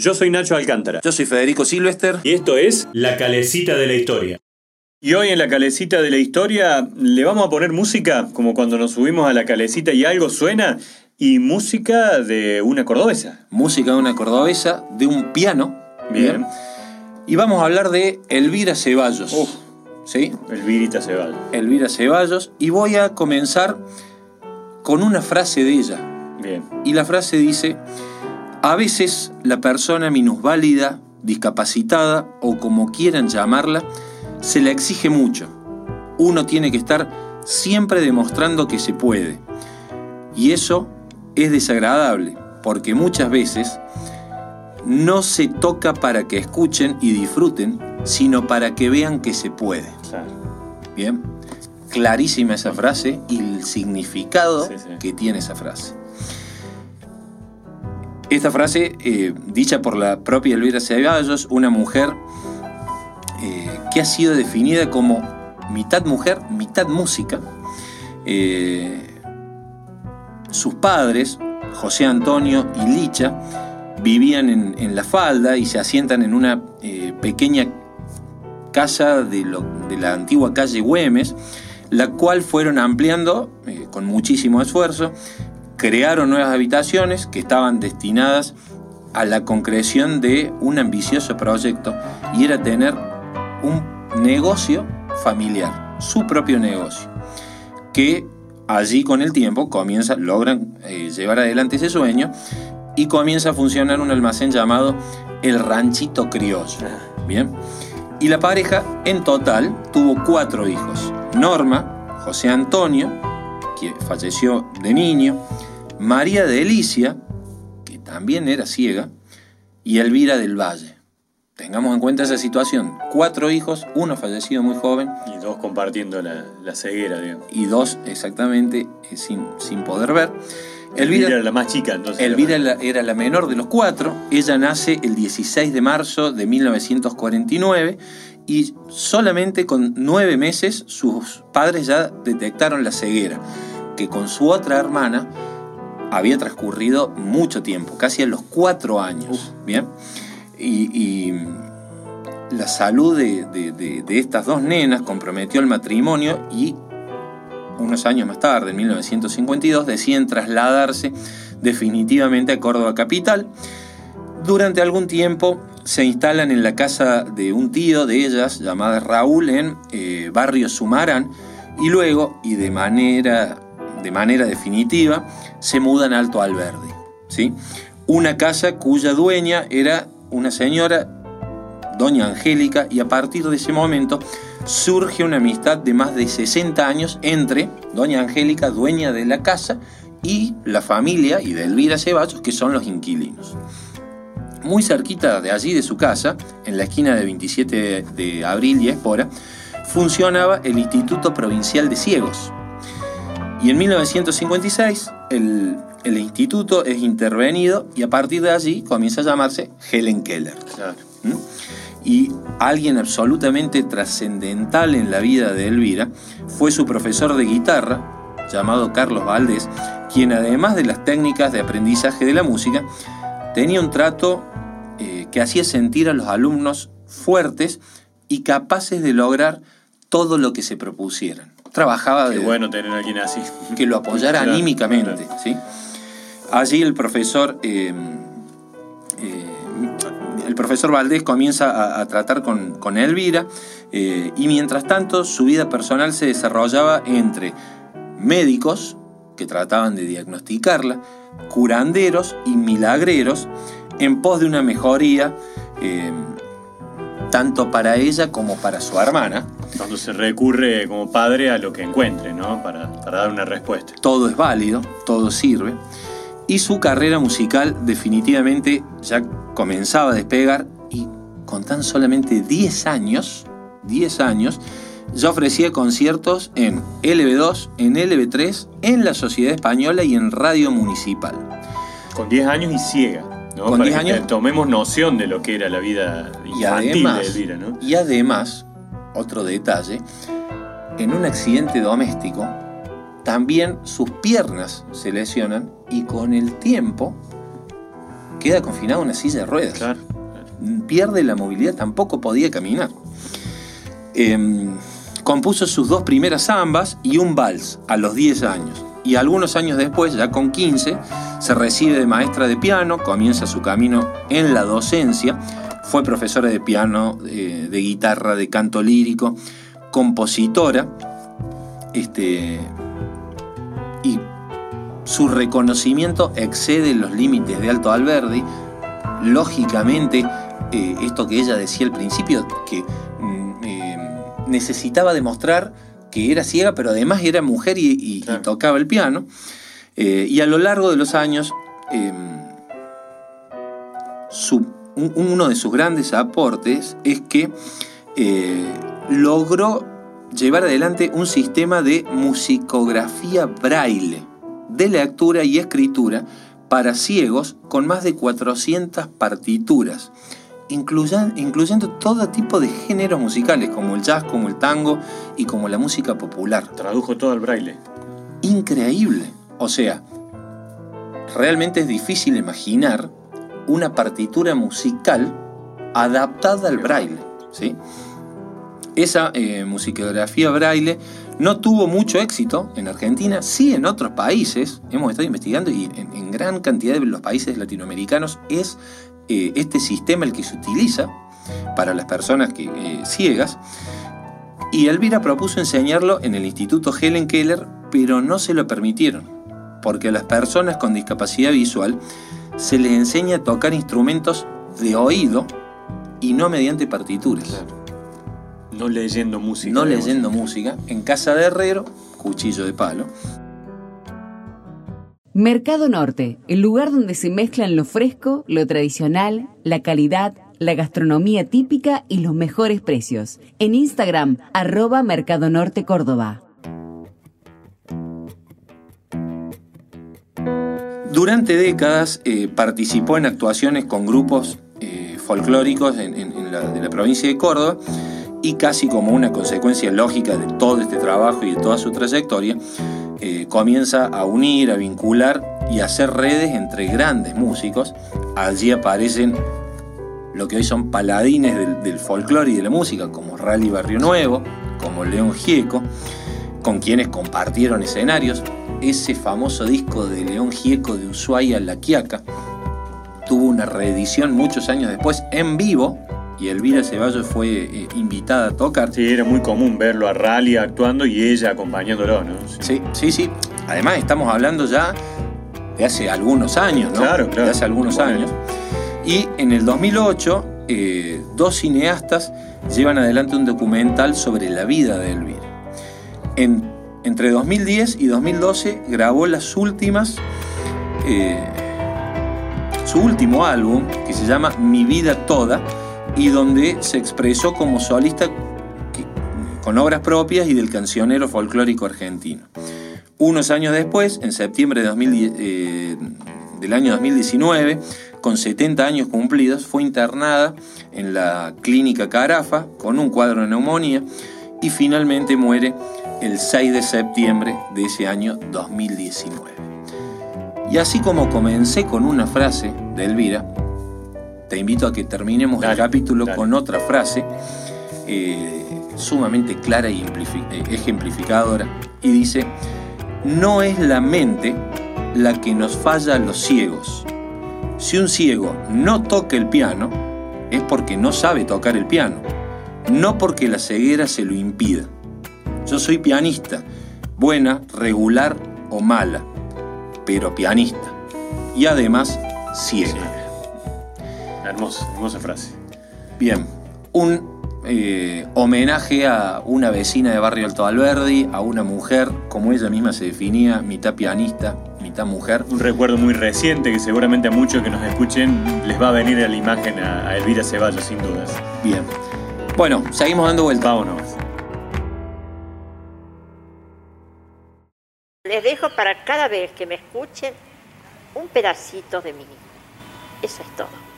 Yo soy Nacho Alcántara. Yo soy Federico Silvester. Y esto es La Calecita de la Historia. Y hoy en La Calecita de la Historia le vamos a poner música como cuando nos subimos a la calecita y algo suena. Y música de una cordobesa. Música de una cordobesa, de un piano. Bien. Y vamos a hablar de Elvira Ceballos. Uf. ¿Sí? Elvirita Ceballos. Elvira Ceballos. Y voy a comenzar con una frase de ella. Bien. Y la frase dice, a veces la persona minusválida, discapacitada o como quieran llamarla, se le exige mucho. Uno tiene que estar siempre demostrando que se puede. Y eso es desagradable, porque muchas veces no se toca para que escuchen y disfruten, sino para que vean que se puede. Bien, clarísima esa frase y el significado Sí, sí. que tiene esa frase. Esta frase, eh, dicha por la propia Elvira Ceballos, una mujer eh, que ha sido definida como mitad mujer, mitad música. Eh, sus padres, José Antonio y Licha, vivían en, la falda y se asientan en una pequeña casa de, la antigua calle Güemes, la cual fueron ampliando con muchísimo esfuerzo, crearon nuevas habitaciones que estaban destinadas a la concreción de un ambicioso proyecto y era tener un negocio familiar, su propio negocio, que allí con el tiempo comienza, logran eh, llevar adelante ese sueño y comienza a funcionar un almacén llamado El Ranchito Criollo. Bien. Y la pareja en total tuvo cuatro hijos. Norma, José Antonio, que falleció de niño, María de Elicia, que también era ciega, y Elvira del Valle. Tengamos en cuenta esa situación. Cuatro hijos, uno fallecido muy joven Y dos compartiendo la, la ceguera, digamos. y dos exactamente eh, sin, sin poder ver. Elvira era la más chica, entonces. Elvira era la- era la menor de los cuatro. Ella nace el 16 de marzo de 1949 y solamente con nueve meses sus padres ya detectaron la ceguera, que con su otra hermana había transcurrido mucho tiempo, casi a los cuatro años. Bien. Y, y la salud de, de- de- de estas dos nenas comprometió el matrimonio y unos años más tarde, en 1952, deciden trasladarse definitivamente a Córdoba Capital. Durante algún tiempo se instalan en la casa de un tío de ellas, llamada Raúl, en eh, Barrio Sumarán, y luego, y de manera, de manera definitiva, se mudan a Alto Alverde. ¿sí? Una casa cuya dueña era una señora, doña Angélica, y a partir de ese momento surge una amistad de más de 60 años entre doña Angélica, dueña de la casa, y la familia y de Elvira Ceballos, que son los inquilinos. Muy cerquita de allí, de su casa, en la esquina de 27 de abril y Espora, funcionaba el Instituto Provincial de Ciegos. Y en 1956 el, el instituto es intervenido y a partir de allí comienza a llamarse Helen Keller. Claro. ¿Mm? Y alguien absolutamente trascendental en la vida de Elvira fue su profesor de guitarra, llamado Carlos Valdés, quien además de las técnicas de aprendizaje de la música, tenía un trato eh, que hacía sentir a los alumnos fuertes y capaces de lograr todo lo que se propusieran. Trabajaba Qué de, bueno tener a alguien así. que lo apoyara Claro, anímicamente. claro. ¿sí? Allí el profesor, eh, eh, el profesor Valdés comienza a, a tratar con, con Elvira eh, y mientras tanto su vida personal se desarrollaba entre médicos que trataban de diagnosticarla, curanderos y milagreros en pos de una mejoría tanto para ella como para su hermana. Cuando se recurre como padre a lo que encuentre, ¿no? Para, para dar una respuesta. todo es válido, todo sirve. Y su carrera musical definitivamente ya comenzaba a despegar y con tan solamente 10 años, 10 años, ya ofrecía conciertos en LB2, en LB3, en la Sociedad Española y en Radio Municipal. Con 10 años y ciega. ¿No? Con Para 10 que años. tomemos noción de lo que era la vida Y infantil además, de Elvira, ¿no? y además, otro detalle, en un accidente doméstico, también sus piernas se lesionan y con el tiempo queda confinado a una silla de ruedas. Claro. Pierde la movilidad, tampoco podía caminar. Em, compuso sus dos primeras zambas y un vals a los 10 años. Y algunos años después, ya con 15, se recibe de maestra de piano, comienza su camino en la docencia, fue profesora de piano, de, de guitarra, de canto lírico, compositora, este, y su reconocimiento excede los límites de Alto Alberdi. Lógicamente, eh, esto que ella decía al principio, que mm, eh, necesitaba demostrar que era ciega, pero además era mujer y, y- y Claro. tocaba el piano. Eh, y a lo largo de los años, eh, su- un- uno de sus grandes aportes es que eh, logró llevar adelante un sistema de musicografía braille, de lectura y escritura para ciegos con más de 400 partituras, incluyan- incluyendo todo tipo de géneros musicales, como el jazz, como el tango y como la música popular Tradujo todo al braille. increíble. O sea, realmente es difícil imaginar una partitura musical adaptada al braille. ¿sí? Esa eh, musicografía braille no tuvo mucho éxito en Argentina, sí en otros países. Hemos estado investigando y en, gran cantidad de los países latinoamericanos es eh, este sistema el que se utiliza para las personas que, eh, ciegas. Y Elvira propuso enseñarlo en el Instituto Helen Keller, pero no se lo permitieron, porque a las personas con discapacidad visual se les enseña a tocar instrumentos de oído y no mediante partituras. Claro. No leyendo música. No leyendo música, en casa de herrero, cuchillo de palo. Mercado Norte, el lugar donde se mezclan lo fresco, lo tradicional, la calidad, la gastronomía típica y los mejores precios. En Instagram, arroba Mercado Norte Córdoba. Durante décadas eh, participó en actuaciones con grupos eh, folclóricos la, de la provincia de Córdoba y casi como una consecuencia lógica de todo este trabajo y de toda su trayectoria, eh, comienza a unir, a vincular y a hacer redes entre grandes músicos. Allí aparecen lo que hoy son paladines del, del folclore y de la música, como Rally Barrio Nuevo, como León Gieco, con quienes compartieron escenarios. Ese famoso disco de León Gieco de Ushuaia La Quiaca tuvo una reedición muchos años después en vivo y Elvira Ceballos fue eh, invitada a tocar. Sí, era muy común verlo a Rally actuando y ella acompañándolo, ¿no? Sí, sí, sí. Además estamos hablando ya de hace algunos años, ¿no? Claro, claro. De hace algunos Bueno. años. Y en el 2008, eh, dos cineastas llevan adelante un documental sobre la vida de Elvira. En- entre 2010 y 2012 grabó las últimas, eh, su último álbum, que se llama Mi vida toda, y donde se expresó como solista con obras propias y del cancionero folclórico argentino. Unos años después, en septiembre de 2010, eh, del año 2019, con 70 años cumplidos, fue internada en la clínica Carafa con un cuadro de neumonía y finalmente muere el 6 de septiembre de ese año 2019. Y así como comencé con una frase de Elvira, te invito a que terminemos el capítulo dale. con otra frase eh, sumamente clara y eh, ejemplificadora. Y dice, no es la mente la que nos falla a los ciegos. Si un ciego no toca el piano, es porque no sabe tocar el piano, no porque la ceguera se lo impida. Yo soy pianista, buena, regular o mala, pero pianista. Y además, ciega. Hermosa, hermosa frase. Bien, un eh, homenaje a una vecina de Barrio Alto Alberdi, a una mujer, como ella misma se definía, mitad pianista, mitad mujer. Un recuerdo muy reciente que seguramente a muchos que nos escuchen les va a venir a la imagen a, a Elvira Ceballos, sin dudas. Bien. Bueno, seguimos dando vuelta. Vámonos. Les dejo para cada vez que me escuchen un pedacito de mí. Eso es todo.